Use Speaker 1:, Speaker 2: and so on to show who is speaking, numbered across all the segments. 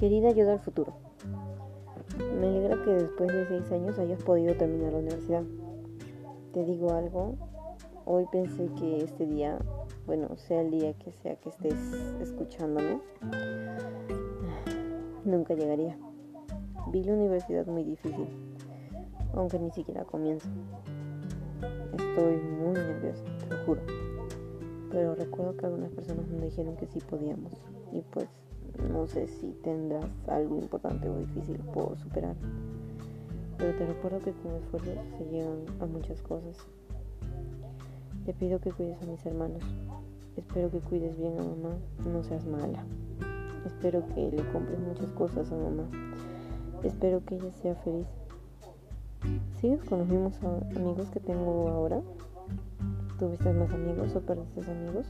Speaker 1: Querida ayuda al futuro. Me alegra que después de seis años hayas podido terminar la universidad. Te digo algo, hoy pensé que este día, bueno, sea el día que sea que estés escuchándome, nunca llegaría. Vi la universidad muy difícil, aunque ni siquiera comienzo. Estoy muy nerviosa, te lo juro. Pero recuerdo que algunas personas me dijeron que sí podíamos. Y pues no sé si tendrás algo importante o difícil por superar. Pero te recuerdo que con esfuerzo se llegan a muchas cosas. Te pido que cuides a mis hermanos. Espero que cuides bien a mamá. No seas mala. Espero que le compres muchas cosas a mamá. Espero que ella sea feliz. ¿Sigues con los mismos amigos que tengo ahora? ¿Tuviste más amigos o perdiste amigos?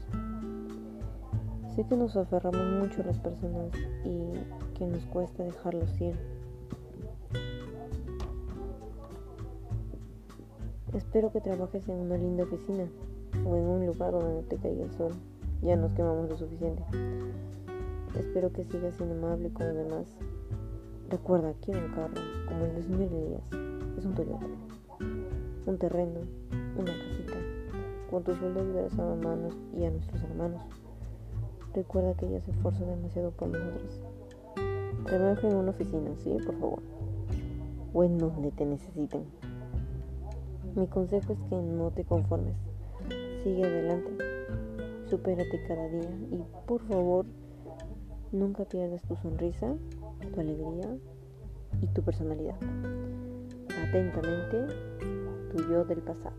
Speaker 1: Sé que nos aferramos mucho a las personas y que nos cuesta dejarlos ir. Espero que trabajes en una linda oficina o en un lugar donde no te caiga el sol. Ya nos quemamos lo suficiente. Espero que sigas siendo amable con los demás. Recuerda, quiero un carro, como el de señor Elías. Es un Toyota. Un terreno, una casita. Con tu sueldo ayudarás a mamá y a nuestros hermanos. Recuerda que ella se esfuerza demasiado por nosotros. Trabaja en una oficina, ¿sí? Por favor. O en donde te necesiten. Mi consejo es que no te conformes. Sigue adelante. Supérate cada día y por favor nunca pierdas tu sonrisa, tu alegría y tu personalidad. Atentamente, tu yo del pasado.